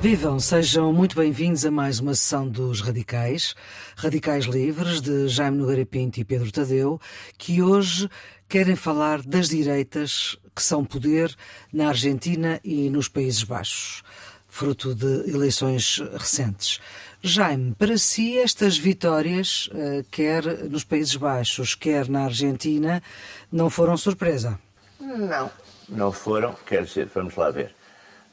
Vivam, sejam muito bem-vindos a mais uma sessão dos Radicais, Radicais Livres, de Jaime Nogueira Pinto e Pedro Tadeu, que hoje querem falar das direitas que são poder na Argentina e nos Países Baixos, fruto de eleições recentes. Jaime, para si estas vitórias, eh, quer nos Países Baixos, quer na Argentina, não foram surpresa? Não, não foram, quer dizer, vamos lá ver.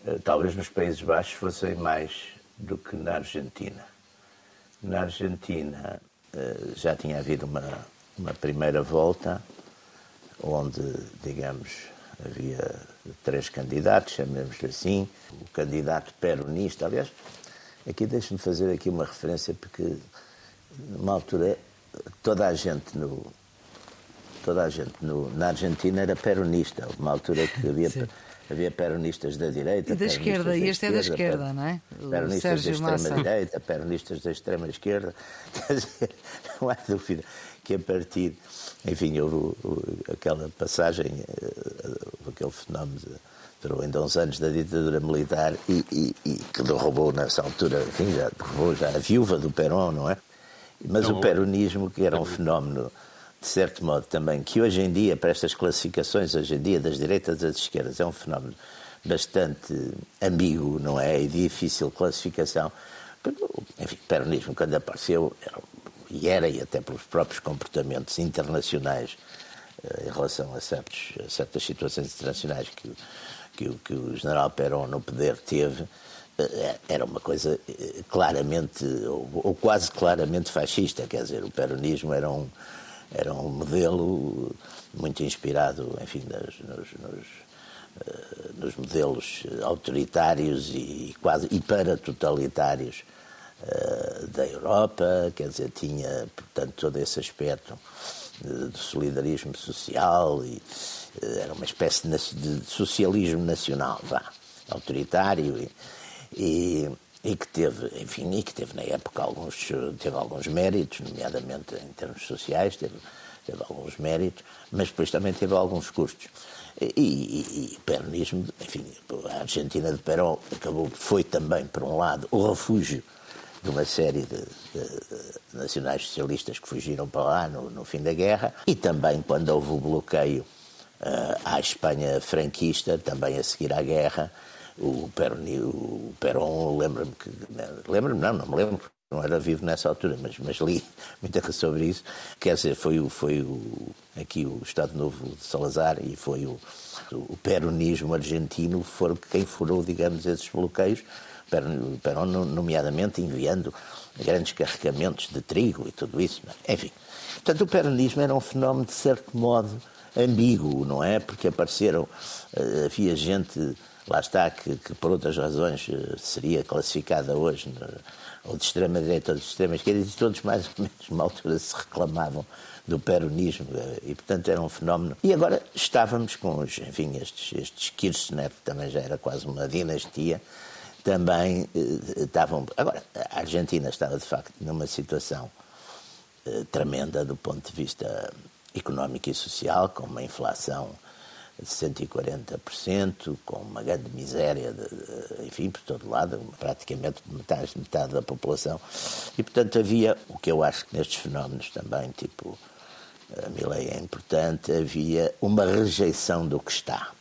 Eh, talvez nos Países Baixos fossem mais do que na Argentina. Na Argentina eh, já tinha havido uma, uma primeira volta, onde, digamos, havia três candidatos, chamemos-lhe assim. O candidato peronista, aliás, aqui deixe-me fazer aqui uma referência, porque numa altura toda a gente no, toda a gente no, na Argentina era peronista. Uma altura que havia Havia peronistas da direita. E da esquerda, e este é da esquerda, não é? O peronistas da extrema-direita, peronistas da extrema-esquerda. Quer dizer, não há dúvida que a partir. Enfim, houve aquela passagem, eh, aquele fenómeno. durou ainda uns anos da ditadura militar e, e, e, que derrubou nessa altura, enfim, já derrubou já a viúva do Perón, não é? Mas não, o peronismo, que era um fenómeno de certo modo também, que hoje em dia, para estas classificações, hoje em dia, das direitas das esquerdas, é um fenómeno bastante ambíguo, não é? E difícil classificação. Enfim, o peronismo, quando apareceu, era, e era, e até pelos próprios comportamentos internacionais eh, em relação a, certos, a certas situações internacionais que, que, que o general Perón no poder teve, eh, era uma coisa eh, claramente, ou, ou quase claramente fascista, quer dizer, o peronismo era um era um modelo muito inspirado, enfim, nos, nos, nos, uh, nos modelos autoritários e quase e para totalitários uh, da Europa, quer dizer, tinha, portanto, todo esse aspecto de solidarismo social e era uma espécie de, socialismo nacional, vá, autoritário e, e e que teve, enfim, e que teve na época alguns, teve alguns méritos, nomeadamente em termos sociais, teve, teve alguns méritos, mas depois também teve alguns custos. E, e, e o peronismo, enfim, a Argentina de Perón acabou, foi também, por um lado, o refúgio de uma série de, de, de nacionais socialistas que fugiram para lá no, no, fim da guerra, e também quando houve o bloqueio uh, à Espanha franquista, também a seguir à guerra, o Perón, o Perón lembra-me que. Lembra-me, não, não me lembro, não era vivo nessa altura, mas, mas li muita coisa sobre isso. Quer dizer, foi, o, foi o, aqui o Estado Novo de Salazar e foi o, o peronismo argentino foram quem furou, digamos, esses bloqueios. O Perón, nomeadamente, enviando grandes carregamentos de trigo e tudo isso. É? Enfim, portanto, o peronismo era um fenómeno, de certo modo, ambíguo, não é? Porque apareceram, eh, havia gente lá está, que, que, por outras razões eh, seria classificada hoje ou de extrema-direita ou de extrema-esquerda, e todos mais ou menos numa altura se reclamavam do peronismo eh, e, portanto, era um fenómeno. E agora estávamos com os, enfim, estes, estes Kirchner, que também já era quase uma dinastia, também eh, estavam. Agora, a Argentina estava, de facto, numa situação eh, tremenda do ponto de vista económico e social, com uma inflação 140%, com uma grande miséria, de, de, enfim, por todo lado, praticamente metade, metade da população. E, portanto, havia, o que eu acho que nestes fenómenos também, tipo, a Milley é importante, havia uma rejeição do que está.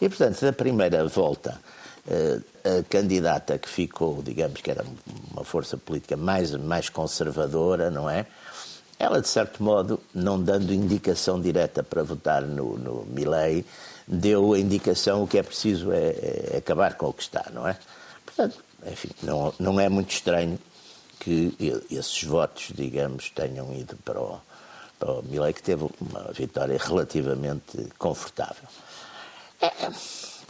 E, portanto, na primeira volta, eh, a candidata que ficou, digamos que era uma força política mais, mais conservadora, não é? Ela, de certo modo, não dando indicação direta para votar no, no Milley, deu a indicação o que é preciso é, é, acabar com o que está, não é? Portanto, enfim, não, não é muito estranho que esses votos, digamos, tenham ido para o, para o Milley, que teve uma vitória relativamente confortável. É,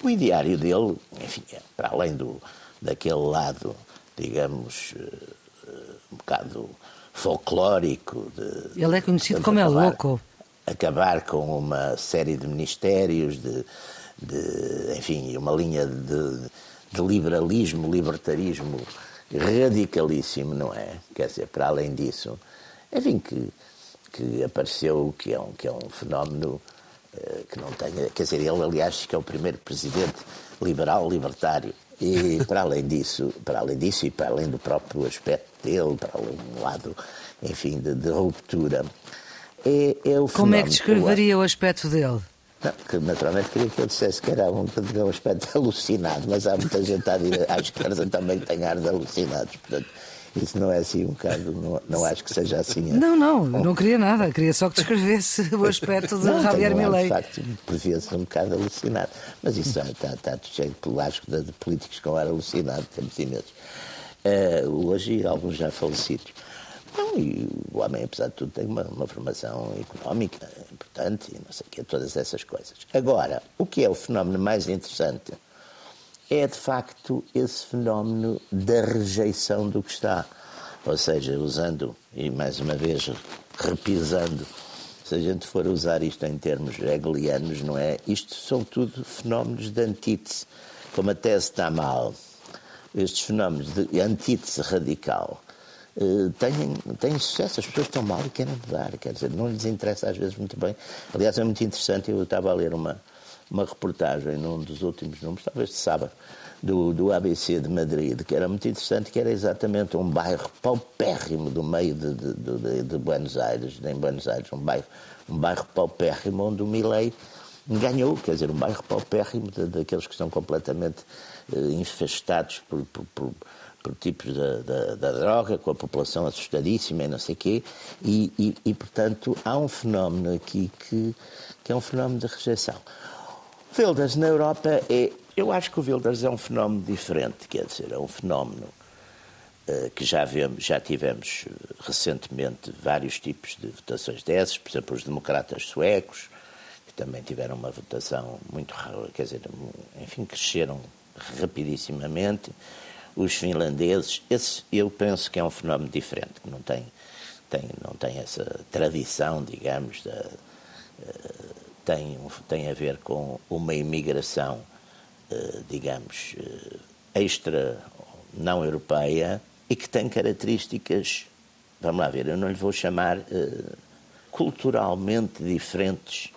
o ideário dele, enfim, é, para além do, daquele lado, digamos, eh, um bocado folclórico. De, Ele é conhecido como acabar, é louco. Acabar com uma série de ministérios, de, de enfim, uma linha de, de liberalismo, libertarismo radicalíssimo, não é? Quer dizer, para além disso, enfim, que, que apareceu, que é um, que é um fenómeno uh, que não tem. Quer dizer, ele, aliás, que é o primeiro presidente liberal, libertário E para além disso, para além disso e para além do próprio aspecto dele, para um lado, enfim, de, de ruptura, é, é o Como é que descreveria o aspecto dele? Não, que naturalmente queria que eu dissesse que era um, um aspecto alucinado, mas há muita gente à, esquerda também que tem ar de alucinados, portanto isso não é assim um bocado, não, não acho que seja assim. Não, não, não queria nada, queria só que descrevesse o aspecto de não, Javier Milei. De facto, previa-se um bocado alucinado, mas isso está, está cheio de pelasco de, de, políticos com ar alucinado, temos imensos. Uh, hoje alguns já falecidos. Não, e o homem, apesar de tudo, tem uma, uma formação económica importante e não sei o quê, todas essas coisas. Agora, o que é o fenómeno mais interessante é, de facto, esse fenómeno da rejeição do que está. Ou seja, usando, e mais uma vez repisando, se a gente for usar isto em termos hegelianos, não é? Isto são tudo fenómenos de antítese, como a tese está mal. Estes fenómenos de antítese radical eh, têm, têm sucesso, as pessoas estão mal e querem mudar, quer dizer, não lhes interessa às vezes muito bem. Aliás, é muito interessante, eu estava a ler uma, uma reportagem num dos últimos números, talvez de sábado, do, do ABC de Madrid, que era muito interessante, que era exatamente um bairro paupérrimo do meio de, de, de, de Buenos Aires, em Buenos Aires, um bairro, um bairro paupérrimo onde o Milley ganhou, quer dizer, um bairro paupérrimo daqueles que estão completamente uh, infestados por, por, por por tipos da, da, da, droga, com a população assustadíssima e não sei o quê, e, e, e, portanto há um fenómeno aqui que, que é um fenómeno de rejeição. Wilders na Europa é. Eu acho que o Wilders é um fenómeno diferente, quer dizer, é um fenómeno uh, que já, vemos, já tivemos eh, recentemente vários tipos de votações dessas, por exemplo, os democratas suecos, que também tiveram uma votação muito. quer dizer, enfim, cresceram rapidissimamente os finlandeses, esse eu penso que é um fenómeno diferente, que não tem, tem, não tem essa tradição, digamos, da, uh, tem, tem a ver com uma imigração, uh, digamos, uh, extra não europeia e que tem características, vamos lá ver, eu não lhe vou chamar culturalmente diferentes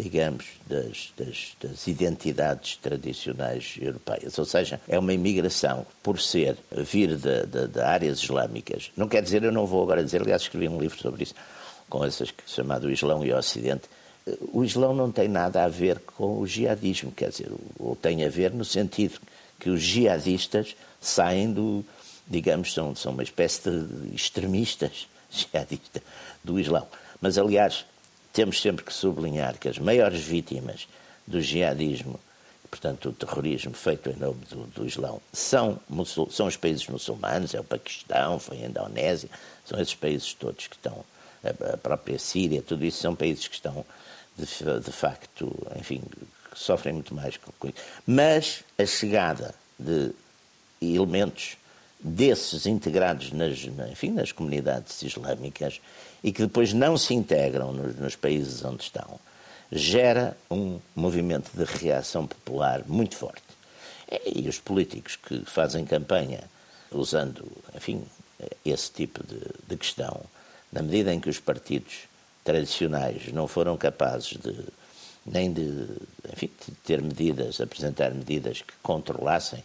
digamos, das, das, das, identidades tradicionais europeias. Ou seja, é uma imigração por ser, vir de, de, de, áreas islâmicas. Não quer dizer, eu não vou agora dizer, aliás, escrevi um livro sobre isso, com essas chamado Islão e Ocidente. O Islão não tem nada a ver com o jihadismo, quer dizer, ou tem a ver no sentido que os jihadistas saem do, digamos, são, são uma espécie de extremistas jihadistas do Islão. Mas, aliás, temos sempre que sublinhar que as maiores vítimas do jihadismo, portanto, o terrorismo feito em nome do, do Islão, são, são os países muçulmanos, é o Paquistão, foi a Indonésia, são esses países todos que estão, a, a própria Síria, tudo isso são países que estão, de, de facto, enfim, sofrem muito mais com isso. Mas a chegada de elementos desses integrados nas, enfim, nas comunidades islâmicas e que depois não se integram nos, nos países onde estão, gera um movimento de reação popular muito forte. E os políticos que fazem campanha usando, enfim, esse tipo de, de questão, na medida em que os partidos tradicionais não foram capazes de nem de, enfim, de ter medidas, apresentar medidas que controlassem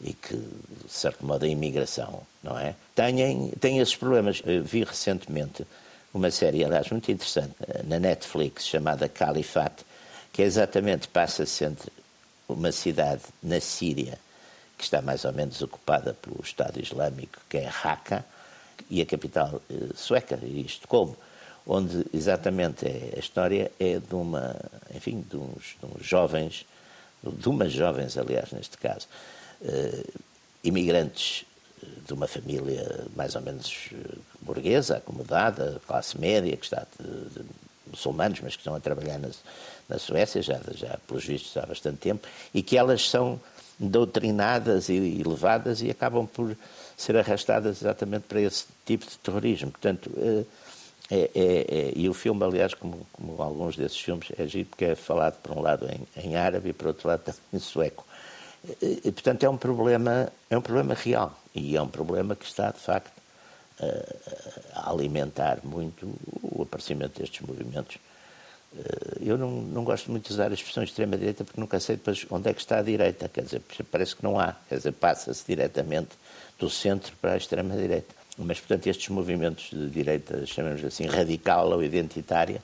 e que, de certo modo, a imigração, não é? Têm, têm esses problemas. Eu vi recentemente uma série, aliás, muito interessante, na Netflix, chamada Califate, que é exatamente passa-se entre uma cidade na Síria, que está mais ou menos ocupada pelo Estado Islâmico, que é Raqqa, e a capital eh, sueca, Estocolmo, onde exatamente é, a história é de uma, enfim, de uns, de uns jovens, de umas jovens, aliás, neste caso, eh, imigrantes de uma família mais ou menos eh, burguesa, acomodada, classe média, que está de, de muçulmanos, mas que estão a trabalhar na, na Suécia já, já, pelos vistos, há bastante tempo, e que elas são doutrinadas e, e levadas e acabam por ser arrastadas exatamente para esse tipo de terrorismo. Portanto, é, é, é, e o filme, aliás, como, como, alguns desses filmes, é giro porque é falado por um lado em, em árabe e por outro lado em sueco. E, portanto, é um problema, é um problema real e é um problema que está, de facto, a alimentar muito o aparecimento destes movimentos eh, eu não, não gosto muito de usar a expressão extrema-direita porque nunca sei depois onde é que está a direita. Quer dizer, parece que não há. Quer dizer, passa-se diretamente do centro para a extrema-direita. Mas, portanto, estes movimentos de direita, chamamos assim, radical ou identitária,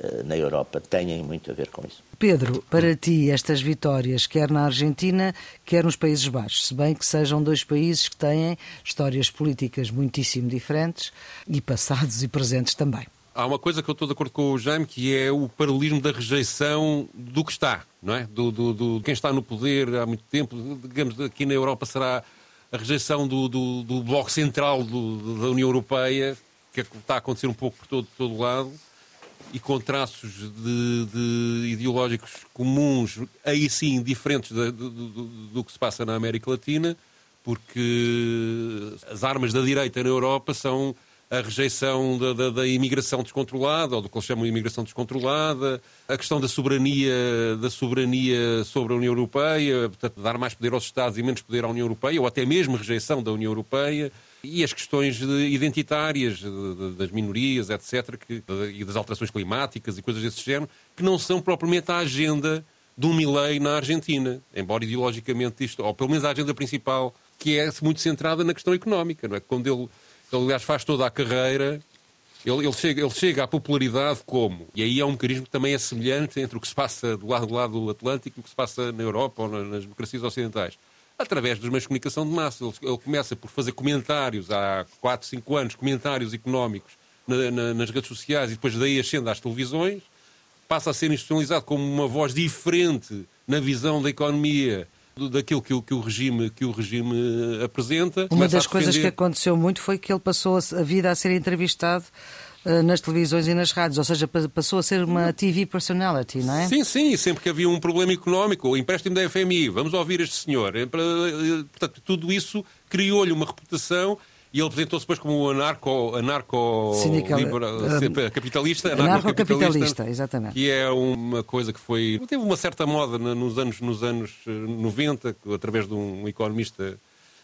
eh, na Europa têm muito a ver com isso. Pedro, para ti estas vitórias, quer na Argentina, quer nos Países Baixos, se bem que sejam dois países que têm histórias políticas muitíssimo diferentes e passados e presentes também. Há uma coisa que eu estou de acordo com o Jaime, que é o paralelismo da rejeição do que está, não é? Do, do, do quem está no poder há muito tempo. Digamos, aqui na Europa será a rejeição do, do, do bloco central do, da União Europeia, que, é que está a acontecer um pouco por todo, todo lado, e com traços de, de ideológicos comuns, aí sim diferentes do, do que se passa na América Latina, porque as armas da direita na Europa são a rejeição da, da, da, imigração descontrolada, ou do que eles chamam de imigração descontrolada, a questão da soberania, da soberania sobre a União Europeia, portanto, dar mais poder aos Estados e menos poder à União Europeia, ou até mesmo rejeição da União Europeia, e as questões identitárias das minorias, etc., que, e das alterações climáticas e coisas desse género, que não são propriamente a agenda de um Milley na Argentina, embora ideologicamente isto, ou pelo menos a agenda principal, que é muito centrada na questão económica, não é? Quando ele ele, aliás, faz toda a carreira. Ele, ele, chega, ele chega à popularidade como? E aí é um mecanismo que também é semelhante entre o que se passa do lado do lado do Atlântico e o que se passa na Europa ou nas democracias ocidentais. Através dos meios de comunicação de massa. Ele, ele começa por fazer comentários há 4, 5 anos, comentários económicos na, na, nas redes sociais e depois daí ascende às televisões. Passa a ser institucionalizado como uma voz diferente na visão da economia daquilo que o, que o, regime, que o regime apresenta. Uma das coisas que aconteceu muito foi que ele passou a vida a ser entrevistado uh, nas televisões e nas rádios, ou seja, passou a ser uma TV personality, não é? Sim, sim, sempre que havia um problema económico, o empréstimo da FMI, vamos ouvir este senhor. Eh, portanto, tudo isso criou-lhe uma reputação e ele apresentou-se depois como anarco, anarco Sindical, libera, uh, capitalista, anarco-capitalista, exatamente. Que é uma coisa que foi teve uma certa moda nos anos nos anos 90, eh, através de um economista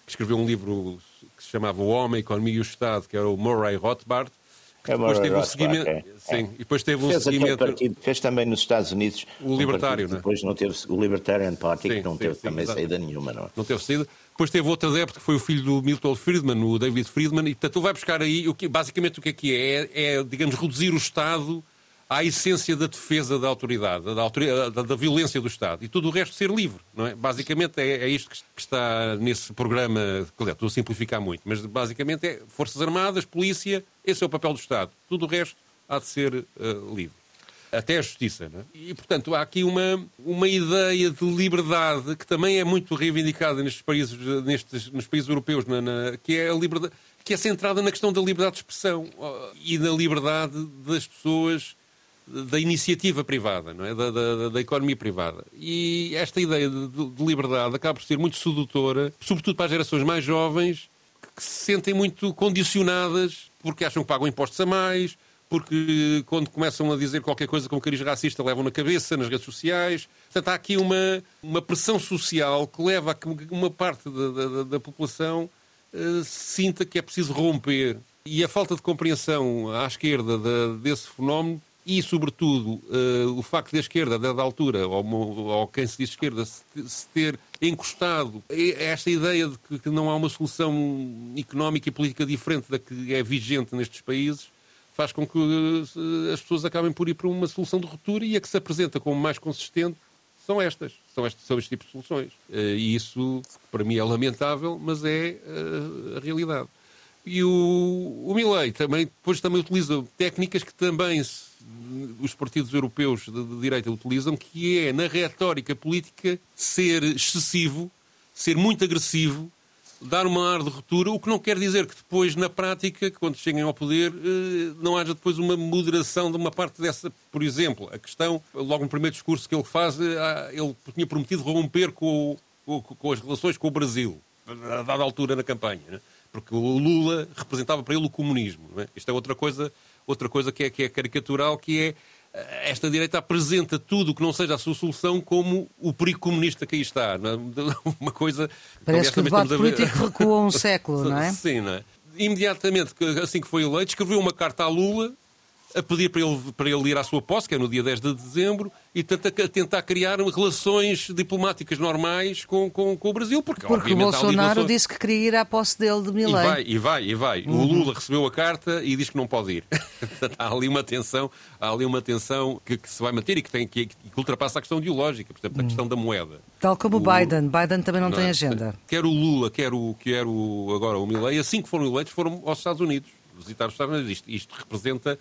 que escreveu um livro que se chamava O Homem, a Economia e o Estado, que era o Murray Rothbard. Que é depois teve um seguimento, é. sim, e depois teve um fez seguimento. Partido, fez também nos Estados Unidos o um libertário, não é? Depois não teve o Libertarian Party, sim, que não sim, teve sim, também exatamente. saída nenhuma, não é? Não teve saída. Depois teve outro adepto que foi o filho do Milton Friedman, o David Friedman, e portanto ele vai buscar aí, o que, basicamente o que é que é? é? É, digamos, reduzir o Estado à essência da defesa da autoridade, da, da, da, violência do Estado, e tudo o resto ser livre, não é? Basicamente é, é isto que, que, está nesse programa, claro, estou a simplificar muito, mas basicamente é Forças Armadas, Polícia, esse é o papel do Estado. Tudo o resto há de ser uh, livre até a justiça. É? E, portanto, há aqui uma, uma ideia de liberdade que também é muito reivindicada nestes países, nestes, nos países europeus, na, na, que é a liberdade, que é centrada na questão da liberdade de expressão e da liberdade das pessoas da iniciativa privada, não é? da, da, da economia privada. E esta ideia de, de, liberdade acaba por ser muito sedutora, sobretudo para as gerações mais jovens, que se sentem muito condicionadas porque acham que pagam impostos a mais, porque quando começam a dizer qualquer coisa com cariz racista levam na cabeça nas redes sociais. Portanto, há aqui uma, uma pressão social que leva a que uma parte da, da, da população uh, sinta que é preciso romper. E a falta de compreensão à esquerda de, desse fenómeno e, sobretudo, uh, o facto da esquerda, a dada altura, ou, ou quem se diz esquerda, se, se, ter encostado a esta ideia de que não há uma solução económica e política diferente da que é vigente nestes países, faz com que eh, as pessoas acabem por ir para uma solução de ruptura e a que se apresenta como mais consistente são estas, são estes, são estes tipos de soluções. Eh, e isso, para mim, é lamentável, mas é eh, a realidade. E o, o Milley também, depois também utiliza técnicas que também os partidos europeus de, de direita utilizam, que é, na retórica política, ser excessivo, ser muito agressivo, dar uma ar de ruptura, o que não quer dizer que depois, na prática, quando cheguem ao poder, eh, não haja depois uma moderação de uma parte dessa. Por exemplo, a questão, logo no primeiro discurso que ele faz, eh, ele tinha prometido romper com, com as relações com o Brasil, a dada altura na campanha, né? porque o Lula representava para ele o comunismo. É? Isto é outra coisa, outra coisa que é, que é caricatural, que é esta direita apresenta tudo o que não seja a sua solução como o perigo comunista que aí está. É? Uma coisa. Parece que o debate político recua um século, não é? Sim, não é? Imediatamente, assim que foi eleito, escreveu uma carta à Lula a pedir para ele, para ele ir à sua posse, que é no dia 10 de dezembro, e tenta, tentar criar relações diplomáticas normais com, com, com o Brasil. Porque, porque o Bolsonaro disse que queria ir à posse dele de Milei. E vai, e vai, e vai. Uhum. O Lula recebeu a carta e diz que não pode ir. há ali uma tensão, há ali uma tensão que, que, se vai manter e que, tem, que, que ultrapassa a questão ideológica, por exemplo, a uhum. questão da moeda. Tal como o Biden. Biden também não, não tem é? agenda. Quer o Lula, quer, o, quer o, agora o Milei, assim que foram eleitos, foram aos Estados Unidos, visitar os Estados Unidos. Isto, isto representa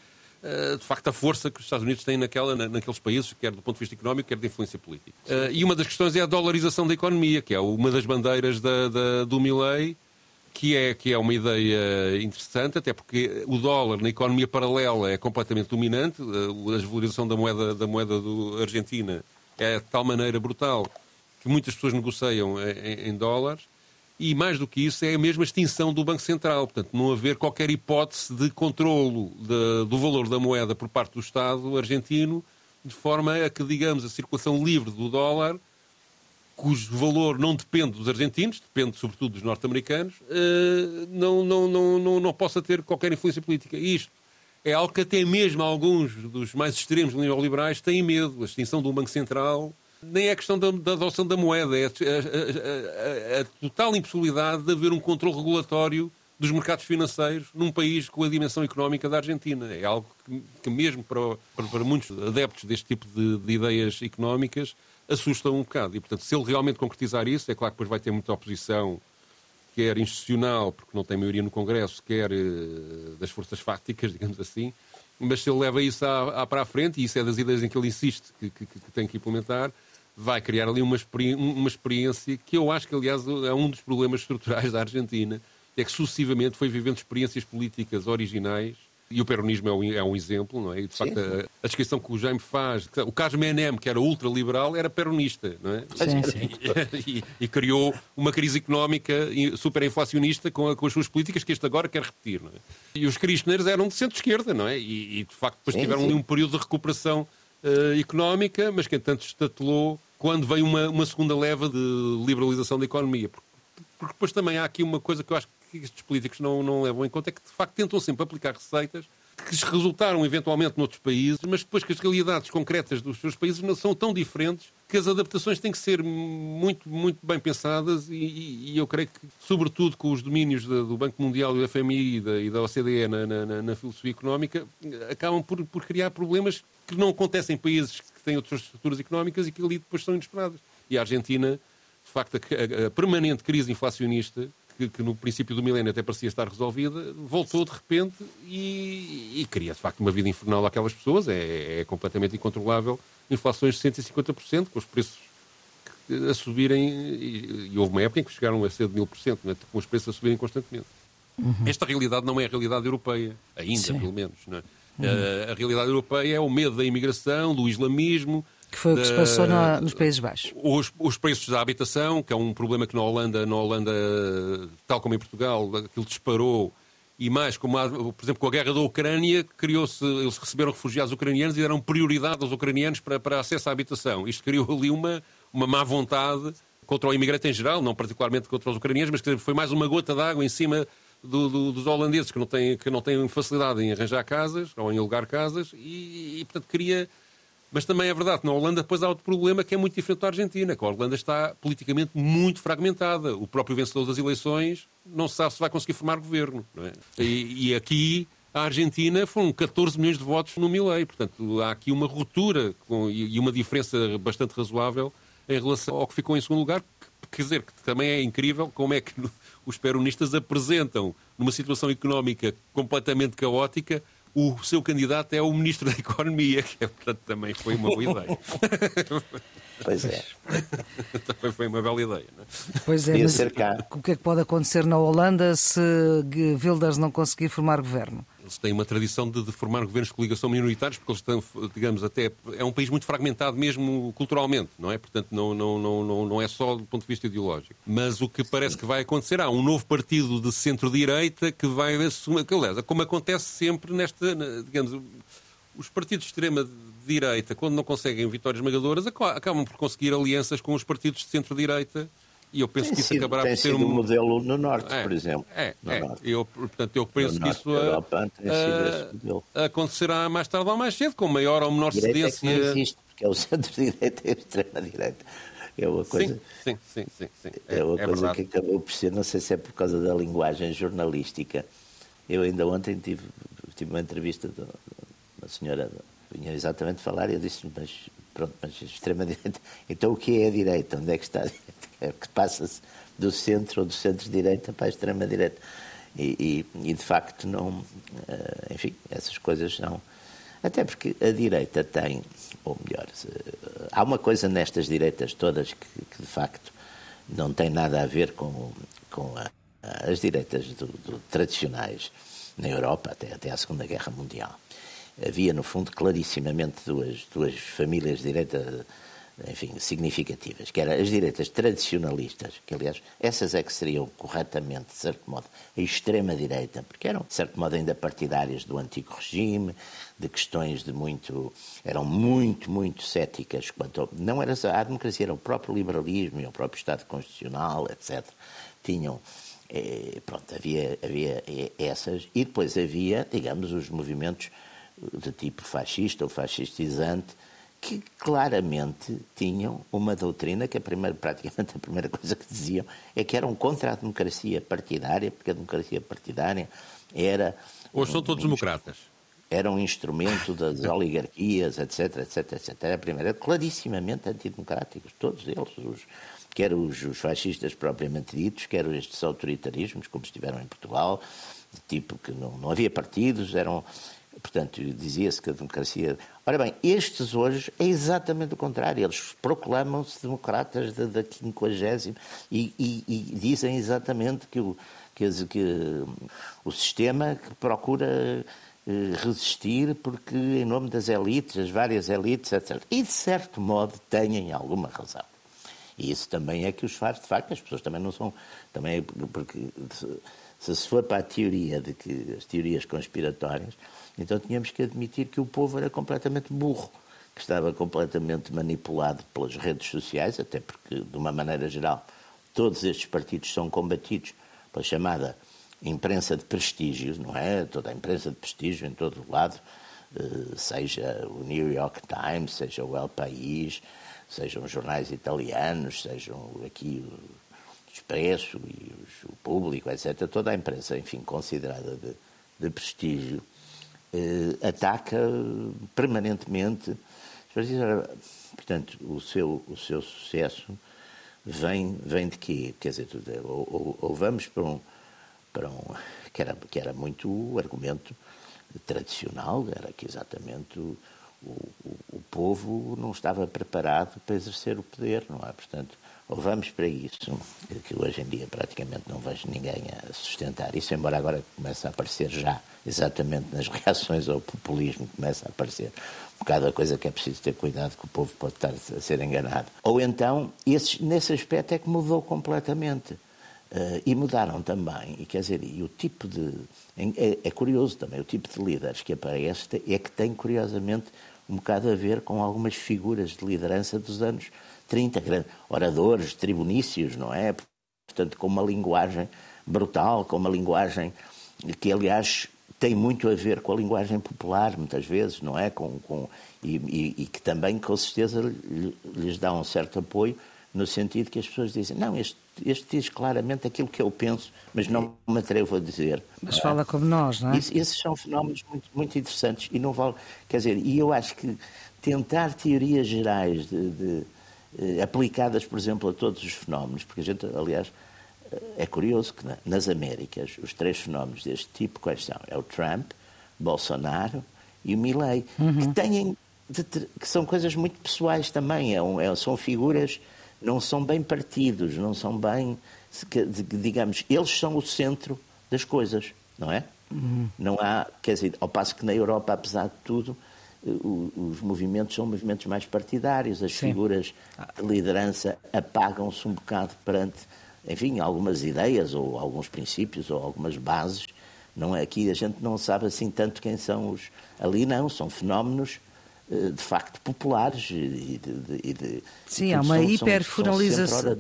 de facto, a força que os Estados Unidos têm naquela, naqueles países, quer do ponto de vista económico, quer de influência política. Eh, e uma das questões é a dolarização da economia, que é uma das bandeiras da, da, do Milley, que é, que é uma ideia interessante, até porque o dólar na economia paralela é completamente dominante, eh, a desvalorização da moeda, da moeda do Argentina é de tal maneira brutal que muitas pessoas negociam em, em dólares. E mais do que isso, é a mesma extinção do Banco Central. Portanto, não haver qualquer hipótese de controlo de, do valor da moeda por parte do Estado argentino, de forma a que, digamos, a circulação livre do dólar, cujo valor não depende dos argentinos, depende sobretudo dos norte-americanos, eh, não, não, não, não, não possa ter qualquer influência política. Isto é algo que até mesmo alguns dos mais extremos neoliberais têm medo. A extinção um Banco Central nem é questão da, da adoção da moeda, é a, a, a, a, total impossibilidade de haver um controle regulatório dos mercados financeiros num país com a dimensão económica da Argentina. É algo que, que mesmo para, para, muitos adeptos deste tipo de, de, ideias económicas, assusta um bocado. E, portanto, se ele realmente concretizar isso, é claro que depois vai ter muita oposição, quer institucional, porque não tem maioria no Congresso, quer uh, das forças fáticas, digamos assim, mas se ele leva isso à, à, para a frente, e isso é das ideias em que ele insiste que, que, que tem que implementar, vai criar ali uma, uma experiência que eu acho que, aliás, é um dos problemas estruturais da Argentina, é que sucessivamente foi vivendo experiências políticas originais e o peronismo é um, é um exemplo, não é? E, de facto, a, a, descrição que o Jaime faz, o caso Menem, que era ultraliberal, era peronista, não é? Sim, sim. E, e, criou uma crise económica superinflacionista com, com as suas políticas que este agora quer repetir, não é? E os kirchners eram de centro-esquerda, não é? E, e, de facto, depois sim, tiveram sim. ali um período de recuperação uh, económica, mas que, entanto, estatelou quando veio uma, uma segunda leva de liberalização da economia. Porque, porque depois também há aqui uma coisa que eu acho que estes políticos não, não levam em conta, é que de facto tentam sempre aplicar receitas que resultaram eventualmente noutros países, mas depois que as realidades concretas dos seus países não são tão diferentes que as adaptações têm que ser muito, muito bem pensadas e, e eu creio que, sobretudo com os domínios do Banco Mundial, do FMI e da, e da OCDE na, na, na, filosofia económica, acabam por, por criar problemas que não acontecem em países que têm outras estruturas económicas e que ali depois são inesperadas. E a Argentina, de facto, a, a permanente crise inflacionista que, que, no princípio do milénio até parecia estar resolvida, voltou de repente e, e cria de facto uma vida infernal àquelas pessoas. É, é completamente incontrolável. Inflações de 150%, com os preços a subirem, e, e, houve uma época em que chegaram a ser de 1000%, né, com os preços a subirem constantemente. Uhum. Esta realidade não é a realidade europeia, ainda, Sim. pelo menos. Não é? Uhum. A, realidade europeia é o medo da imigração, do islamismo, que foi o que se passou na, nos Países Baixos. Os, os, preços da habitação, que é um problema que na Holanda, na Holanda, tal como em Portugal, aquilo disparou. E mais, como há, por exemplo, com a guerra da Ucrânia, criou-se, eles receberam refugiados ucranianos e deram prioridade aos ucranianos para, para acesso à habitação. Isto criou ali uma, uma má vontade contra o imigrante em geral, não particularmente contra os ucranianos, mas foi mais uma gota d'água em cima do, do, dos holandeses que não, têm, que não têm facilidade em arranjar casas ou em alugar casas e, e portanto, queria mas também é verdade que na Holanda depois há outro problema que é muito diferente da Argentina, que a Holanda está politicamente muito fragmentada. O próprio vencedor das eleições não sabe se vai conseguir formar governo. É? E, e, aqui a Argentina foram 14 milhões de votos no Milei. Portanto, há aqui uma ruptura com, e uma diferença bastante razoável em relação ao que ficou em segundo lugar. Quer dizer, que também é incrível como é que os peronistas apresentam, numa situação económica completamente caótica, o seu candidato é o Ministro da Economia, que é, portanto também foi uma boa ideia. Pois é. Também foi uma bela ideia, não é? Pois é, mas o que é que pode acontecer na Holanda se Wilders não conseguir formar governo? Eles têm uma tradição de, de, formar governos de coligação minoritários, porque eles estão, digamos, até. É um país muito fragmentado mesmo culturalmente, não é? Portanto, não, não, não, não é só do ponto de vista ideológico. Mas o que parece que vai acontecer, há um novo partido de centro-direita que vai assumir. Aliás, como acontece sempre nesta. Digamos, os partidos de extrema-direita, quando não conseguem vitórias esmagadoras, acabam por conseguir alianças com os partidos de centro-direita e eu penso tem que isso sido, acabará por ser um modelo no Norte, é, por exemplo. É, no é. Norte. Eu, portanto, eu penso No que isso a- Europa modelo. a- acontecerá mais tarde ou mais cedo, com maior ou menor Direita é que cedência. não existe, porque é o centro-direita e a extrema-direita. É uma coisa, Sim, sim, sim, sim, sim. é uma é coisa verdade. que acabou por ser, não sei se é por causa da linguagem jornalística. Eu ainda ontem tive, tive uma entrevista de uma senhora, vinha exatamente falar e eu disse mas pronto, mas extrema-direita, então o que é a direita? Onde é que está a direita? É que passa-se do centro ou do centro-direita para a extrema-direita. E, e, e, de facto não, eh, enfim, essas coisas não. Até porque a direita tem, ou melhor, eh, há uma coisa nestas direitas todas que, que de facto não tem nada a ver com, com a- as direitas do- do- tradicionais na Europa, até, até à Segunda Guerra Mundial. Havia, no fundo, clarissimamente duas, duas famílias de direita, enfim, significativas, que eram as direitas tradicionalistas, que, aliás, essas é que seriam corretamente, de certo modo, a extrema-direita, porque eram, de certo modo, ainda partidárias do antigo regime, de questões de muito. eram muito, muito céticas quanto. ao- não era só a democracia, era o próprio liberalismo e o próprio Estado Constitucional, etc. Tinham. eh, pronto, havia, havia eh, essas, e depois havia, digamos, os movimentos de tipo fascista ou fascistizante, que claramente tinham uma doutrina que a primeira, praticamente a primeira coisa que diziam é que eram contra a democracia partidária, porque a democracia partidária era Hoje são todos democratas. era um instrumento das oligarquias, etc, etc, etc. Era a primeira, clarissimamente antidemocráticos, todos eles, os, quer os, os fascistas propriamente ditos, quer estes autoritarismos, como estiveram em Portugal, de tipo que não, não havia partidos, eram, portanto, dizia-se que a democracia... Ora bem, estes hoje é exatamente o contrário, eles proclamam-se democratas da, da 50 e, e, e dizem exatamente que o, que, que o sistema que procura eh, resistir porque em nome das elites, as várias elites, etc. E de certo modo têm alguma razão. E isso também é que os faz, de facto, as pessoas também não são, também é porque se se for para a teoria de que as teorias conspiratórias, então tínhamos que admitir que o povo era completamente burro, que estava completamente manipulado pelas redes sociais, até porque, de uma maneira geral, todos estes partidos são combatidos pela chamada imprensa de prestígio, não é? Toda a imprensa de prestígio em todo o lado, eh, seja o New York Times, seja o El País, sejam os jornais italianos, sejam aqui o Expresso e o Público, etc. Toda a imprensa, enfim, considerada de, de prestígio, ataca permanentemente. Portanto, o seu, o seu sucesso vem, vem de quê? Quer dizer, é- ou, ou- ou vamos para um, para um que, era, que era muito o argumento tradicional, era que exatamente o, o, o povo não estava preparado para exercer o poder, não é? Portanto, ou vamos para isso, que hoje em dia praticamente não vejo ninguém a sustentar isso, embora agora comece a aparecer já, exatamente nas reações ao populismo, começa a aparecer um bocado a coisa que é preciso ter cuidado, que o povo pode estar a ser enganado. Ou então, esse, nesse aspecto é que mudou completamente. Eh, e mudaram também, e quer dizer, e o tipo de. É, é curioso também, o tipo de líderes que aparece é que tem, curiosamente, um bocado a ver com algumas figuras de liderança dos anos 30, grandes oradores, tribunícios, não é? Portanto, com uma linguagem brutal, com uma linguagem que, aliás, tem muito a ver com a linguagem popular, muitas vezes, não é? Com, com, e, e, e que também, com certeza, lhe- lhes dá um certo apoio, no sentido que as pessoas dizem: não, este, este diz claramente aquilo que eu penso, mas não me atrevo a dizer. Mas é? fala como nós, não é? Esses são fenómenos muito, muito interessantes e não vale. Quer dizer, e eu acho que tentar teorias gerais de, de, aplicadas, por exemplo, a todos os fenómenos, porque a gente, aliás, eh, é curioso que na- nas Américas os três fenómenos deste tipo quais são? É o Trump, Bolsonaro e o Milley, que têm que são coisas muito pessoais também, é um- é- são figuras, não são bem partidos, não são bem, digamos, eles são o centro das coisas, não é? Não há, quer dizer, ao passo que na Europa, apesar de tudo, eh, os movimentos são movimentos mais partidários, as Sim. figuras de liderança apagam-se um bocado perante, enfim, algumas ideias ou alguns princípios ou algumas bases. Não é aqui a gente não sabe assim tanto quem são os ali não são fenómenos eh, de facto populares e de, e de Sim, há uma hiperfunalização.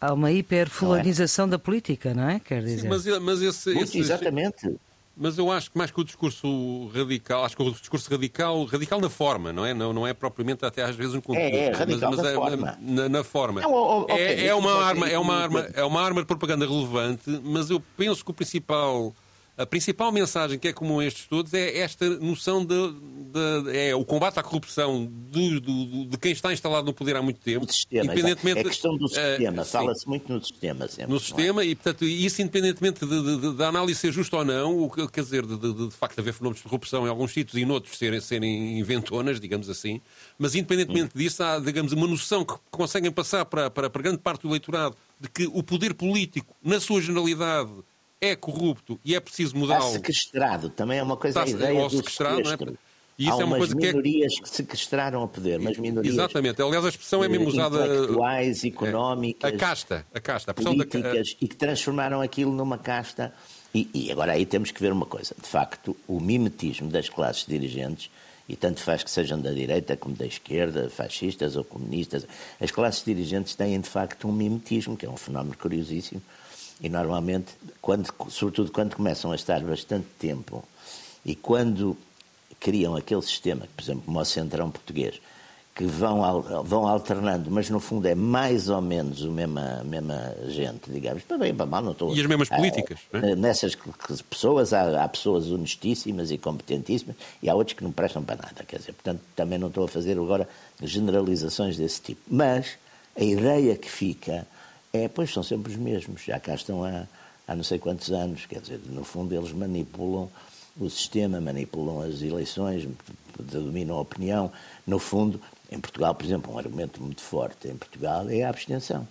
Há uma hiperfulanização é? da política, não é? Quer dizer. Sim, mas, mas esse, esse, exatamente. Mas eu acho que mais que o discurso radical, acho que o discurso radical, radical na forma, não é? Não, não é propriamente até às vezes um conteúdo. É, é radical mas, mas na, é, forma. Na, na forma. Não, oh, okay, é, é uma arma, é uma arma, é uma arma de propaganda relevante, mas eu penso que o principal a principal mensagem que é comum a estes todos é esta noção de, de é o combate à corrupção do, do, de quem está instalado no poder há muito tempo. O sistema, independentemente, é questão do sistema, uh, fala-se muito no sistema sempre. No é? sistema, é? e portanto, isso independentemente da análise ser justa ou não, o, quer dizer, de, de, de, facto haver fenómenos de corrupção em alguns sítios e noutros serem, serem inventonas, digamos assim, mas independentemente hum. disso, há, digamos, uma noção que conseguem passar para, para, para grande parte do eleitorado de que o poder político, na sua generalidade, é corrupto e é preciso mudá-lo. Está sequestrado, também é uma coisa Está, a ideia do sequestro. Não é? E isso Há é uma coisa minorias que, é... que sequestraram o poder, mas minorias. Exatamente. Aliás, a expressão é mesmo usada. Intelectuais, económicas. A casta, a casta, a políticas, da... e que transformaram aquilo numa casta. E, e, agora aí temos que ver uma coisa. De facto, o mimetismo das classes dirigentes, e tanto faz que sejam da direita como da esquerda, fascistas ou comunistas, as classes dirigentes têm de facto um mimetismo, que é um fenómeno curiosíssimo e normalmente, quando, sobretudo quando começam a estar bastante tempo e quando criam aquele sistema, por exemplo, como o Centrão Português, que vão, vão alternando, mas no fundo é mais ou menos a mesma, mesma gente, digamos, para bem, para mal, não estou... E as mesmas políticas, é? Nessas pessoas, há, há, pessoas honestíssimas e competentíssimas e há outros que não prestam para nada, quer dizer, portanto, também não estou a fazer agora generalizações desse tipo. Mas a ideia que fica é, pois são sempre os mesmos, já cá estão há, há não sei quantos anos, quer dizer, no fundo eles manipulam o sistema, manipulam as eleições, dominam a opinião. No fundo, em Portugal, por exemplo, um argumento muito forte em Portugal é a abstenção.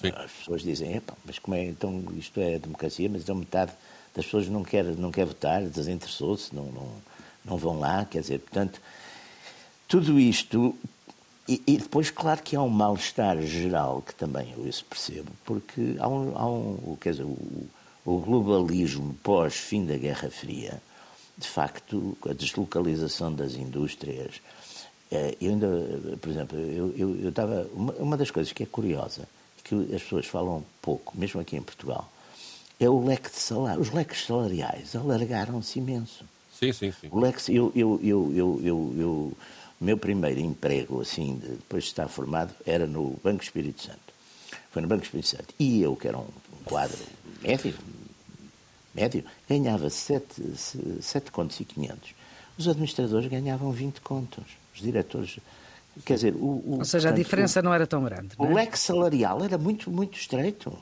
Sim. As pessoas dizem, mas como é, então isto é democracia, mas então metade das pessoas não quer, não quer votar, desinteressou-se, não, não, não vão lá, quer dizer, portanto, tudo isto e, e, depois, claro que há um mal-estar geral, que também eu isso percebo, porque há um, há um quer dizer, o, o globalismo pós-fim da Guerra Fria, de facto, a deslocalização das indústrias. Eh, eu ainda, por exemplo, eu, eu, eu estava. Uma, uma das coisas que é curiosa, que as pessoas falam pouco, mesmo aqui em Portugal, é o leque de salário. Os leques salariais alargaram-se imenso. Sim, sim, sim. O leque, eu, eu, eu, eu, eu, eu meu primeiro emprego, assim, depois de estar formado, era no Banco Espírito Santo. Foi no Banco Espírito Santo. E eu, que era um quadro médio, médio ganhava 7, 7 contos e 500. Os administradores ganhavam 20 contos. Os diretores. Quer dizer, o. o Ou seja, portanto, a diferença o, não era tão grande. O é? leque salarial era muito, muito estreito.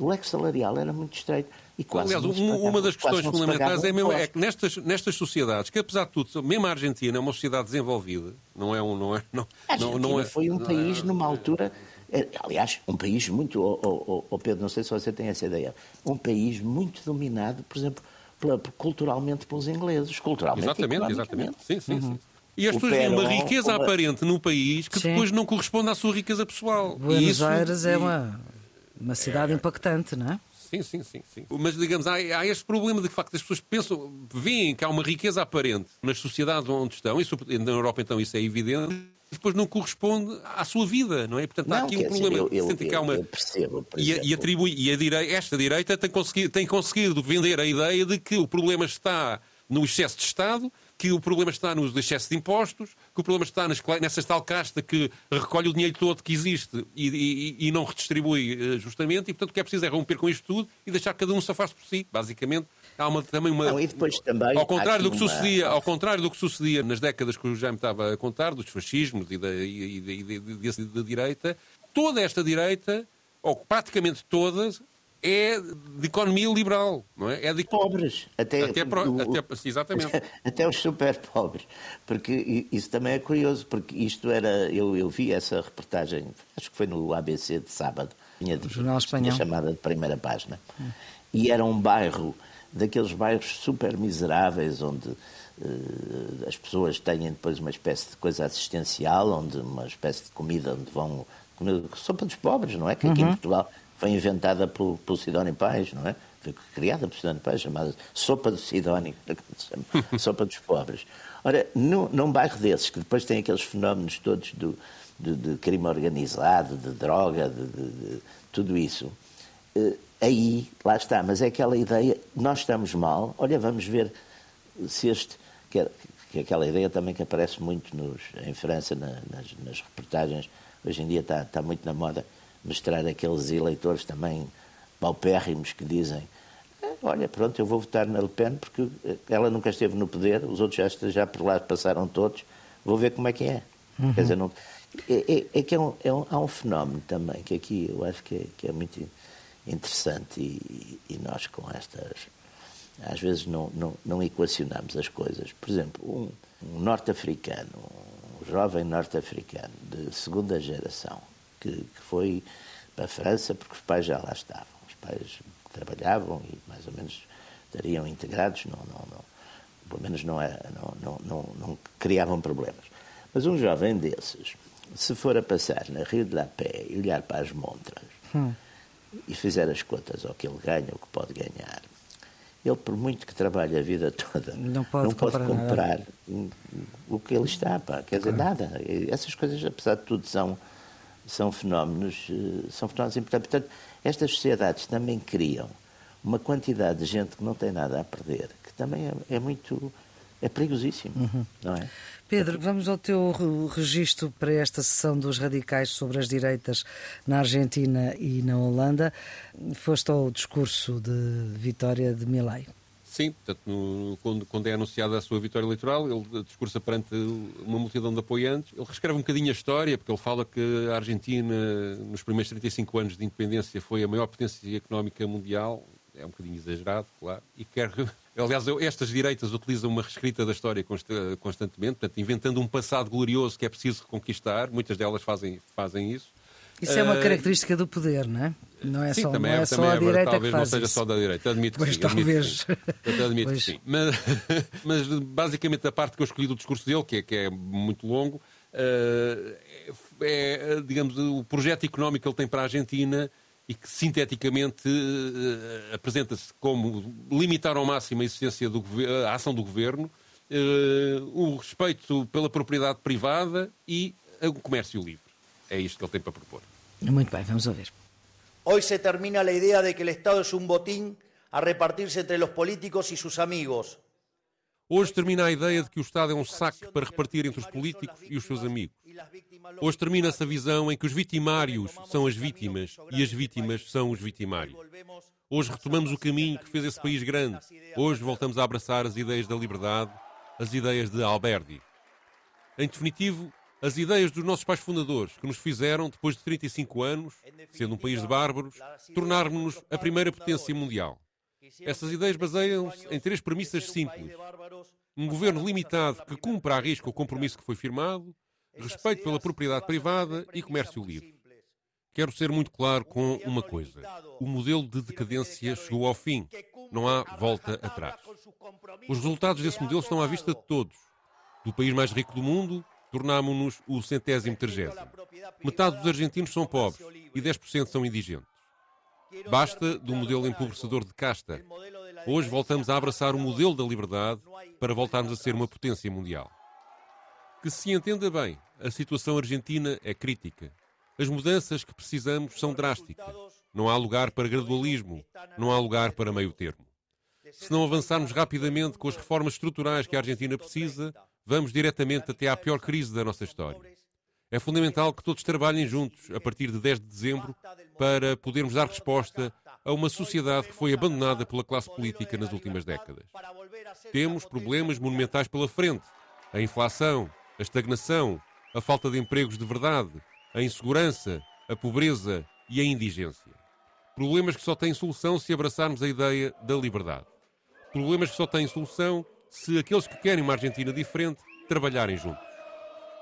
O leque salarial era muito estreito. E quase Aliás, uma, uma das questões fundamentais é, mesmo, é que nestas, nestas sociedades, que apesar de tudo, mesmo a Argentina é uma sociedade desenvolvida, não é um. Não é, não, a Argentina não, não é, foi um país numa altura. É, aliás, um país muito. Oh, oh, oh, Pedro, não sei se você tem essa ideia. Um país muito dominado, por exemplo, pela, culturalmente pelos ingleses. Culturalmente. Exatamente, exatamente. Sim, sim, uhum. sim. E as pessoas têm uma riqueza uma... aparente num país que Sim. depois não corresponde à sua riqueza pessoal. Buenos isso... Aires é uma, uma cidade é... impactante, não é? Sim, sim, sim, sim. Mas, digamos, há, há este problema de que, de facto, as pessoas pensam, veem que há uma riqueza aparente nas sociedades onde estão, e na Europa, então, isso é evidente, depois não corresponde à sua vida, não é? Portanto, não, há aqui um problema. Dizer, eu, eu, eu, uma... eu percebo, e, e, atribui, e a direita, esta direita tem conseguido, tem conseguido vender a ideia de que o problema está no excesso de Estado que o problema está no excesso de impostos, que o problema está nas, nessa tal casta que recolhe o dinheiro todo que existe e, e, e não redistribui eh, justamente, e portanto o que é preciso é romper com isto tudo e deixar cada um se afaste por si, basicamente. Há uma, também uma. Não, e depois também ao contrário do que uma... sucedia, ao contrário do que sucedia nas décadas que o Jaime estava a contar, dos fascismos e da, e, e, e, da direita, toda esta direita, ou praticamente todas, é de economia liberal, não é? É de pobres, até, até, pro, o, até exatamente. Até os super pobres, porque isso também é curioso, porque isto era, eu, eu vi essa reportagem, acho que foi no ABC de sábado, tinha, de, Jornal Espanhol. chamada de primeira página, hum. e era um bairro, daqueles bairros super miseráveis, onde uh, as pessoas têm depois uma espécie de coisa assistencial, onde uma espécie de comida onde vão comer sopa dos pobres, não é? Que aqui uhum. em Portugal foi inventada pelo, pelo Sidónio Pais, não é? foi criada por Fernando Paz, chamada Sopa do Sidónio, Sopa dos Pobres. Ora, num, num bairro desses, que depois tem aqueles fenómenos todos do, de, de crime organizado, de droga, de, de, de tudo isso, eh, aí, lá está, mas é aquela ideia, nós estamos mal, olha, vamos ver se este, que é, que é aquela ideia também que aparece muito nos, em França, na, nas, nas, reportagens, hoje em dia está, está muito na moda, mostrar aqueles eleitores também paupérrimos que dizem eh, olha, pronto, eu vou votar na Le Pen porque ela nunca esteve no poder, os outros já, já por lá passaram todos, vou ver como é que é. Uhum. Quer dizer, não, é, é, é que é um, é um, há um fenómeno também que aqui eu acho que é, que é muito interessante e, e, nós com estas às vezes não, não, não equacionamos as coisas. Por exemplo, um, um norte-africano, um jovem norte-africano de segunda geração que, que foi para a França porque os pais já lá estavam. Os pais trabalhavam e mais ou menos estariam integrados, não, não, não, pelo menos não, era, não, não, não, não criavam problemas. Mas um jovem desses, se for a passar na Rio de la Pé e olhar para as montras hum. e fizer as contas ao que ele ganha, o que pode ganhar, ele, por muito que trabalhe a vida toda, não pode, não pode comprar, comprar o que ele está, pá. quer dizer, nada. Essas coisas, apesar de tudo, são, são fenómenos, eh, são fenómenos importantes. Portanto, estas sociedades também criam uma quantidade de gente que não tem nada a perder, que também é, é muito é perigosíssimo, uhum. não é? Pedro, vamos ao teu registro para esta sessão dos radicais sobre as direitas na Argentina e na Holanda. Foste ao discurso de vitória de Milei. Sim, portanto, no, quando, quando, é anunciada a sua vitória eleitoral, ele discursa perante uma multidão de apoiantes. Ele reescreve um bocadinho a história, porque ele fala que a Argentina, nos primeiros 35 anos de independência, foi a maior potência económica mundial. É um bocadinho exagerado, claro, e quer Aliás, estas direitas utilizam uma reescrita da história constantemente, portanto, inventando um passado glorioso que é preciso reconquistar. Muitas delas fazem, fazem isso. Isso é uma uh, característica do poder, não é? Não é sim, só, também é, é só a é direita talvez não seja isso. só da direita. Admito pois que sim. talvez. Admito, que sim. Mas, mas, basicamente a parte que eu escolhi do discurso dele, que é, que é muito longo, uh, é, digamos, o projeto económico que ele tem para a Argentina e que sinteticamente uh, apresenta-se como limitar ao máximo a existência do a ação do governo, o respeito pela propriedade privada e o comércio livre. É isto que ele tem para propor. Muito bem, vamos ouvir. Hoy se termina a ideia de que o Estado é um botín a repartir-se entre os políticos e seus amigos Hoje termina a ideia de que o Estado é um saque para repartir entre os políticos e os seus amigos. Hoje termina-se a visão em que os vitimários são as vítimas e as vítimas são os vitimários. Hoje retomamos o caminho que fez esse país grande. Hoje voltamos a abraçar as ideias da liberdade, as ideias de Alberti. Em definitivo, as ideias dos nossos pais fundadores, que nos fizeram, depois de 35 anos, sendo um país de bárbaros, tornarmos-nos a primeira potência mundial. Essas ideias baseiam-se em três premissas simples. Um governo limitado que cumpra a risco o compromisso que foi firmado, respeito pela propriedade privada e comércio livre. Quero ser muito claro com uma coisa. O modelo de decadência chegou ao fim. Não há volta atrás. Os resultados desse modelo estão à vista de todos. Do país mais rico do mundo, tornámo-nos o centésimo trigésimo. Metade dos argentinos são pobres e 10% são indigentes. Basta do modelo empobrecedor de casta. Hoje voltamos a abraçar o modelo da liberdade para voltarmos a ser uma potência mundial. Que se entenda bem, a situação argentina é crítica. As mudanças que precisamos são drásticas. Não há lugar para gradualismo, não há lugar para meio termo. Se não avançarmos rapidamente com as reformas estruturais que a Argentina precisa, vamos diretamente até à pior crise da nossa história. É fundamental que todos trabalhem juntos a partir de 10 de dezembro para podermos dar resposta a uma sociedade que foi abandonada pela classe política nas últimas décadas. Temos problemas monumentais pela frente: a inflação, a estagnação, a falta de empregos de verdade, a insegurança, a pobreza e a indigência. Problemas que só têm solução se abraçarmos a ideia da liberdade. Problemas que só têm solução se aqueles que querem uma Argentina diferente trabalharem juntos.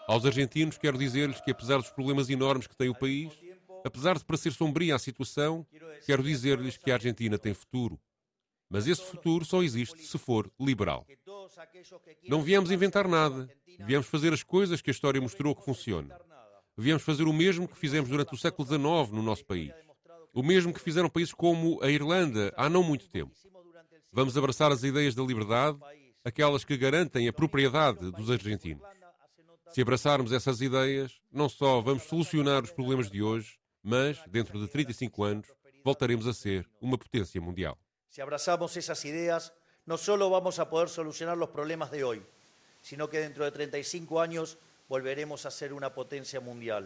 Aos argentinos, quero dizer-lhes que, apesar dos problemas enormes que tem o país, apesar de parecer sombria a situação, quero dizer-lhes que a Argentina tem futuro. Mas esse futuro só existe se for liberal. Não viemos inventar nada. Viemos fazer as coisas que a história mostrou que funcionam. Viemos fazer o mesmo que fizemos durante o século XIX no nosso país. O mesmo que fizeram países como a Irlanda há não muito tempo. Vamos abraçar as ideias da liberdade, aquelas que garantem a propriedade dos argentinos. Se abraçarmos essas ideias, não só vamos solucionar os problemas de hoje, mas, dentro de 35 anos, voltaremos a ser uma potência mundial. Se abraçamos essas ideias, não só vamos a poder solucionar os problemas de hoje, sino que dentro de 35 anos volveremos a ser uma potência mundial.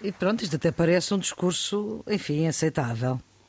E pronto, isto até parece um discurso, enfim, aceitável.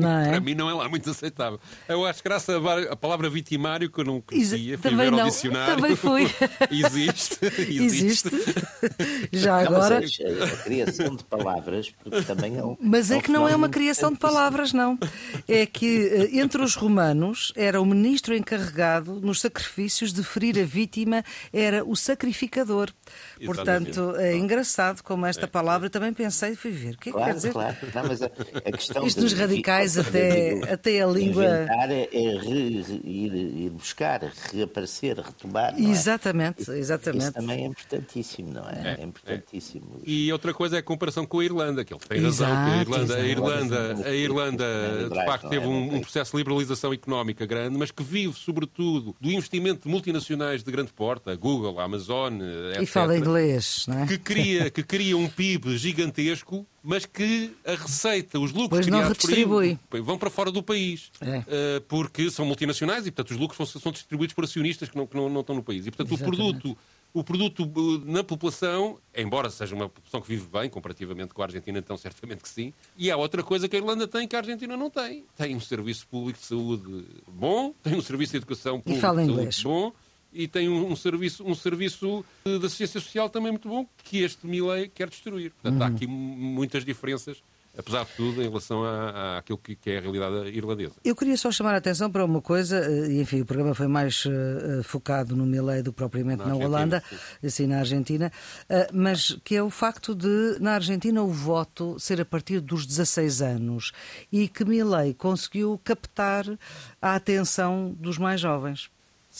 Não é? Para mim não é lá muito aceitável. Eu acho graça a palavra vitimário que eu não conhecia, fui ver não. ao dicionário. Também fui. existe, existe. existe. Já agora. a, criação de palavras porque também é um. Mas é um que não é uma criação de palavras, não. É que eh, entre os romanos era o ministro encarregado nos sacrifícios de ferir a vítima, era o sacrificador. Portanto, é engraçado como esta palavra também pensei, fui ver. O que é que quer Claro, dizer? claro. Não, mas a, a questão Isto nos radicais de- até- até a língua- Inventar é, é re- re- ir, ir buscar, reaparecer, retomar. não é? Exatamente, Isso exatamente. também é importantíssimo, não é? É, importantíssimo. E outra coisa é a comparação com a Irlanda, que ele tem razão, que a Exato, Irlanda, a exato. Irlanda, a Irlanda de facto é? teve um, um processo de liberalização económica grande, mas que vive sobretudo do investimento de multinacionais de grande porte, a Google, a Amazon, etc. E fala inglês, não é? que cria, que cria um PIB gigantesco, mas que a receita, os lucros Pois não criados por aí vão para fora do país. É. Uh, porque são multinacionais e, portanto, os lucros são, são distribuídos por acionistas que não, que não, não estão no país. E, portanto, o produto, o produto uh, na população, embora seja uma população que vive bem, comparativamente com a Argentina, então certamente que sim. E há outra coisa que a Irlanda tem que a Argentina não tem. Tem um serviço público de saúde bom, tem um serviço de educação pública fala de saúde bom e tem um, um serviço, um serviço de assistência social também muito bom que este Milley quer destruir. Portanto, há Uhum. aqui m- muitas diferenças, apesar de tudo, em relação à, àquilo que, que é a realidade irlandesa. Eu queria só chamar a atenção para uma coisa, eh, e enfim, o programa foi mais eh, focado no Milley do que propriamente Na na, Holanda, sim. assim, na Argentina, eh, mas que é o facto de, na Argentina, o voto ser a partir dos 16 anos e que Milley conseguiu captar a atenção dos mais jovens.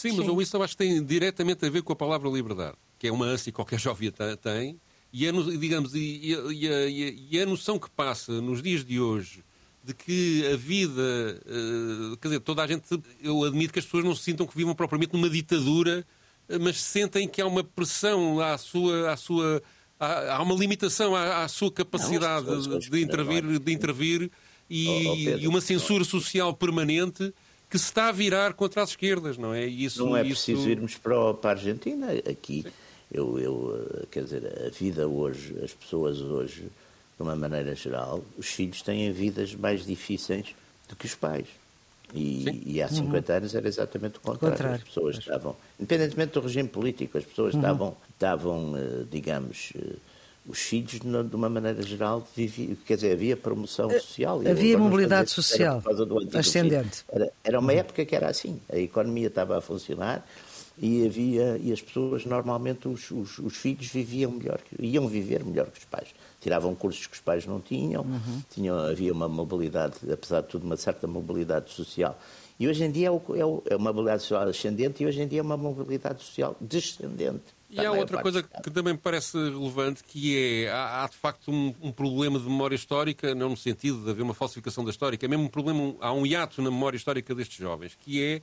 Sim, mas isso eu acho que tem diretamente a ver com a palavra liberdade, que é uma ânsia que qualquer jovem te- tem, e a, no- digamos, e, e a- e e a- e a noção que passa nos dias de hoje de que a vida, eh, quer dizer, toda a gente, eu admito que as pessoas não se sintam que vivam propriamente numa ditadura, mas sentem que há uma pressão à sua, à sua há, há uma limitação à, à sua capacidade Não, de, de intervir, de intervir e, Oh, oh, Pedro, e uma censura social permanente que se está a virar contra as esquerdas, não é? E Isso, Não é isso... preciso irmos para, a Argentina. Aqui, eu, eu, eh, quer dizer, a vida hoje, as pessoas hoje, de uma maneira geral, os filhos têm vidas mais difíceis do que os pais. E, e há 50 anos era exatamente o contrário. Contrário, As pessoas estavam, independentemente do regime político, as pessoas estavam, estavam eh, digamos, eh, os filhos, de uma maneira geral, vivi- quer dizer, havia promoção social. E eu havia mobilidade social ascendente. Era, era uma época que era assim. A economia estava a funcionar e havia e as pessoas normalmente os, os, os filhos viviam melhor, iam viver melhor que os pais. Tiravam cursos que os pais não tinham, tinham havia uma mobilidade, apesar de tudo, uma certa mobilidade social. E hoje em dia é, o, é, o- é uma mobilidade social ascendente e hoje em dia é uma mobilidade social descendente. E há outra coisa que também me parece relevante, que é, há, há, de facto um, um problema de memória histórica, não no sentido de haver uma falsificação da história, é mesmo um problema, há um hiato na memória histórica destes jovens, que é,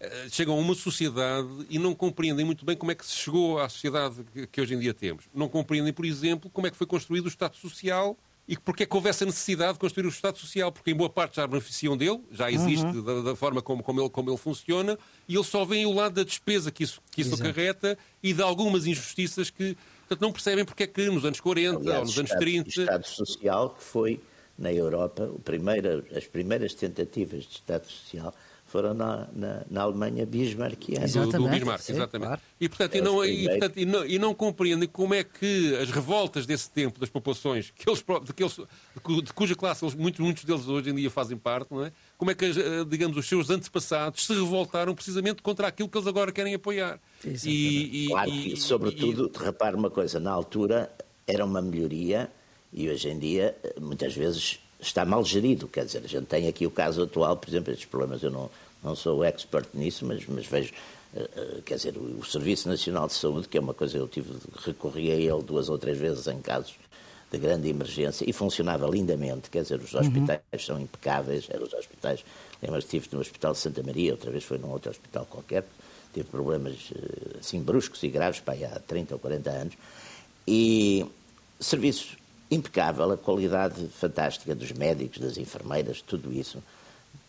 eh, chegam a uma sociedade e não compreendem muito bem como é que se chegou à sociedade que, que hoje em dia temos. Não compreendem, por exemplo, como é que foi construído o Estado Social e porque é que houve essa necessidade de construir o Estado Social, porque em boa parte já beneficiam dele, já existe da, da forma como, como, ele, como ele funciona, e eles só veem o lado da despesa que isso, que isso Exato. acarreta e de algumas injustiças que portanto, não percebem porque é que nos anos 40 Aliás, ou nos anos Estado- 30. Estado Social que foi, na Europa, o primeira, as primeiras tentativas de Estado Social foram na, na, na Alemanha bismarckiana. do, do Exatamente, Bismarck, sim, exatamente. claro. E, portanto, e, É não, os e, portanto, e, não, e não compreendem como é que as revoltas desse tempo, das populações, que eles, de, que eles, de cu- de cuja classe eles, muitos, muitos deles hoje em dia fazem parte, não é? como é que, eh, digamos, os seus antepassados se revoltaram precisamente contra aquilo que eles agora querem apoiar. Exatamente. E, e, Claro e- que, sobretudo, repare uma coisa, na altura era uma melhoria e hoje em dia, muitas vezes, está mal gerido. Quer dizer, a gente tem aqui o caso atual, por exemplo, estes problemas, eu não, não sou expert nisso, mas, mas vejo quer dizer, o Serviço Nacional de Saúde, que é uma coisa, eu tive, recorri a ele duas ou três vezes em casos de grande emergência e funcionava lindamente, quer dizer, os hospitais uhum. são impecáveis, eram os hospitais, lembras estive no Hospital de Santa Maria, outra vez foi num outro hospital qualquer, teve problemas assim bruscos e graves, para aí há 30 ou 40 anos, e serviços impecável, a qualidade fantástica dos médicos, das enfermeiras, tudo isso,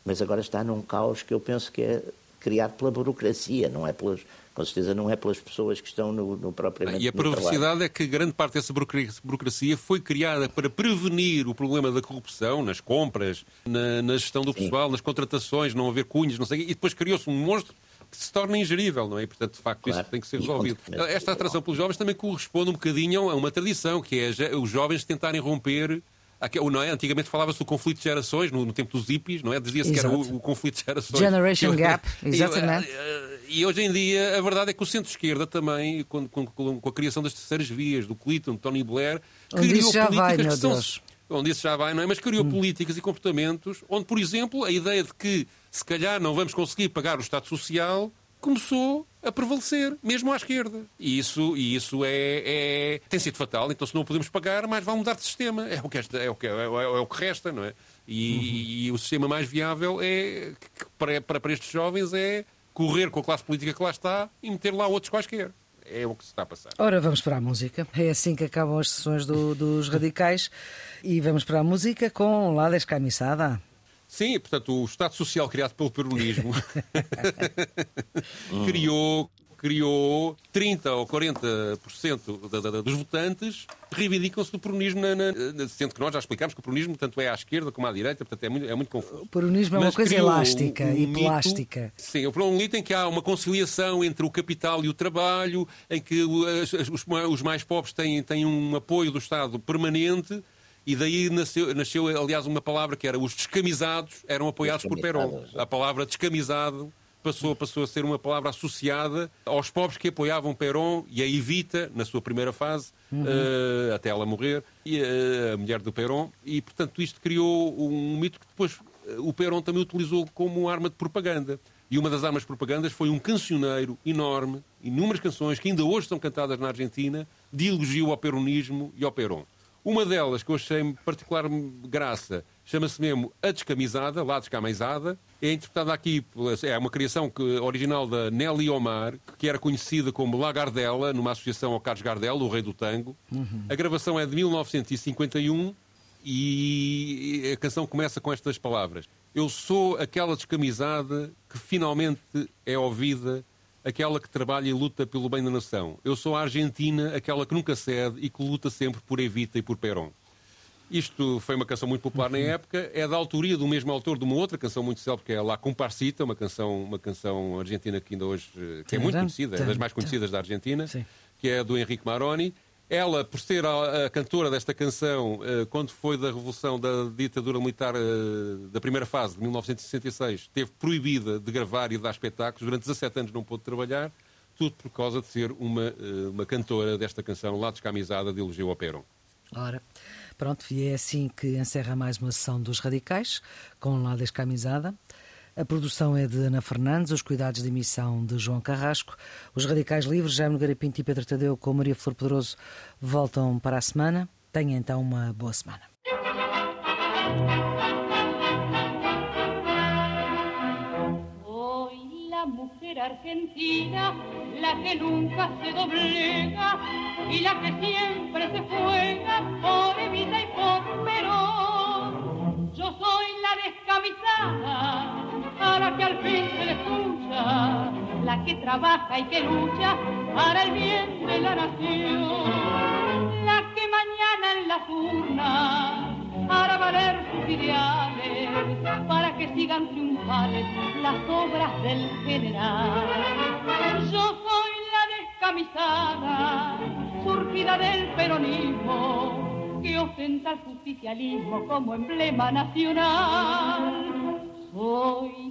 mas agora está num caos que eu penso que é criado pela burocracia, não é pelas, com certeza não é pelas pessoas que estão no, no propriamente E a perversidade é que grande parte dessa burocracia foi criada para prevenir o problema da corrupção nas compras, na, na gestão do pessoal, Sim. nas contratações, não haver cunhos, não sei, e depois criou-se um monstro que se torna ingerível, não é? E, portanto, de facto, claro. isso tem que ser resolvido. Esta atração pelos jovens também corresponde um bocadinho a uma tradição, que é os jovens tentarem romper não é? Antigamente falava-se do conflito de gerações, no, no tempo dos hippies, não é? Dizia-se que era o, o, conflito de gerações. Generation Gap, exatamente. E, e, hoje em dia, a verdade é que o centro-esquerda também, com, com, com, a criação das terceiras vias, do Clinton, Tony Blair, onde criou já políticas vai, que são, Deus. Onde isso já vai, não é? Mas criou hum. políticas e comportamentos onde, por exemplo, a ideia de que se calhar não vamos conseguir pagar o Estado Social começou a prevalecer, mesmo à esquerda. E isso, e isso é, é, tem sido fatal. Então, se não podemos pagar, mais vale mudar de sistema. É o que, é o que, é, é, é o que resta, não é? E, uhum. e, o sistema mais viável é, para, para, para estes jovens é correr com a classe política que lá está e meter lá outros quaisquer. É o que se está a passar. Ora, vamos para a música. É assim que acabam as sessões do, dos radicais. E vamos para a música com La Descamisada. Sim, portanto, o Estado Social criado pelo peronismo criou, criou 30 ou 40% da, da, dos votantes reivindicam-se do peronismo, na, na, sendo que nós já explicámos que o peronismo tanto é à esquerda como à direita, portanto é muito, é muito confuso. O peronismo é uma coisa elástica um, um e mito, plástica. Sim, o um mito em que há uma conciliação entre o capital e o trabalho, em que os, os, os mais pobres têm, têm um apoio do Estado permanente e daí nasceu, nasceu, aliás, uma palavra que era os descamisados eram apoiados por Perón. A palavra descamisado passou, passou a ser uma palavra associada aos pobres que apoiavam Perón e a Evita, na sua primeira fase, uhum. uh, até ela morrer, e, uh, a mulher do Perón. E, portanto, isto criou um mito que depois uh, o Perón também utilizou como arma de propaganda. E uma das armas de propagandas foi um cancioneiro enorme, inúmeras canções que ainda hoje são cantadas na Argentina, de elogio ao peronismo e ao Perón. Uma delas que eu achei particular graça chama-se mesmo A Descamisada, lá Descamisada. É interpretada aqui, é uma criação que, original da Nelly Omar, que era conhecida como La Gardella, numa associação ao Carlos Gardel, o rei do tango. Uhum. A gravação é de 1951 e a canção começa com estas palavras. Eu sou aquela descamisada que finalmente é ouvida aquela que trabalha e luta pelo bem da nação. Eu sou a Argentina, aquela que nunca cede e que luta sempre por Evita e por Perón. Isto foi uma canção muito popular na uhum. época, é da autoria do mesmo autor de uma outra canção muito célebre, que é La Comparsita, uma canção, uma canção argentina que ainda hoje que é muito conhecida, é das mais conhecidas da Argentina, que é do Henrique Maroni. Ela, por ser a, a cantora desta canção, uh, quando foi da revolução da ditadura militar uh, da primeira fase, de 1966, teve proibida de gravar e dar espetáculos. Durante 17 anos não pôde trabalhar, tudo por causa de ser uma, uh, uma cantora desta canção, lá descamisada, de elogio ao Perón. Ora, pronto, e é assim que encerra mais uma sessão dos Radicais, com lá descamisada. A produção é de Ana Fernandes, os cuidados de emissão de João Carrasco. Os Radicais Livres, Jaime Nogueira Pinto e Pedro Tadeu com Maria Flor Poderoso voltam para a semana. Tenha então uma boa semana. argentina, la que nunca se doblega y la que siempre se juega la que trabaja y que lucha para el bien de la nación, la que mañana en las urnas hará valer sus ideales para que sigan triunfales las obras del general. Yo soy la descamisada, surgida del peronismo, que ostenta el justicialismo como emblema nacional. Soy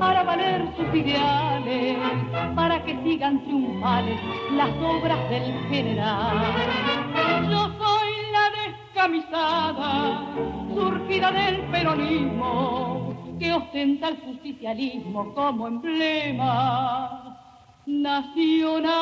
hará valer sus ideales para que sigan triunfales las obras del general. Yo soy la descamisada, surgida del peronismo, que ostenta el justicialismo como emblema nacional.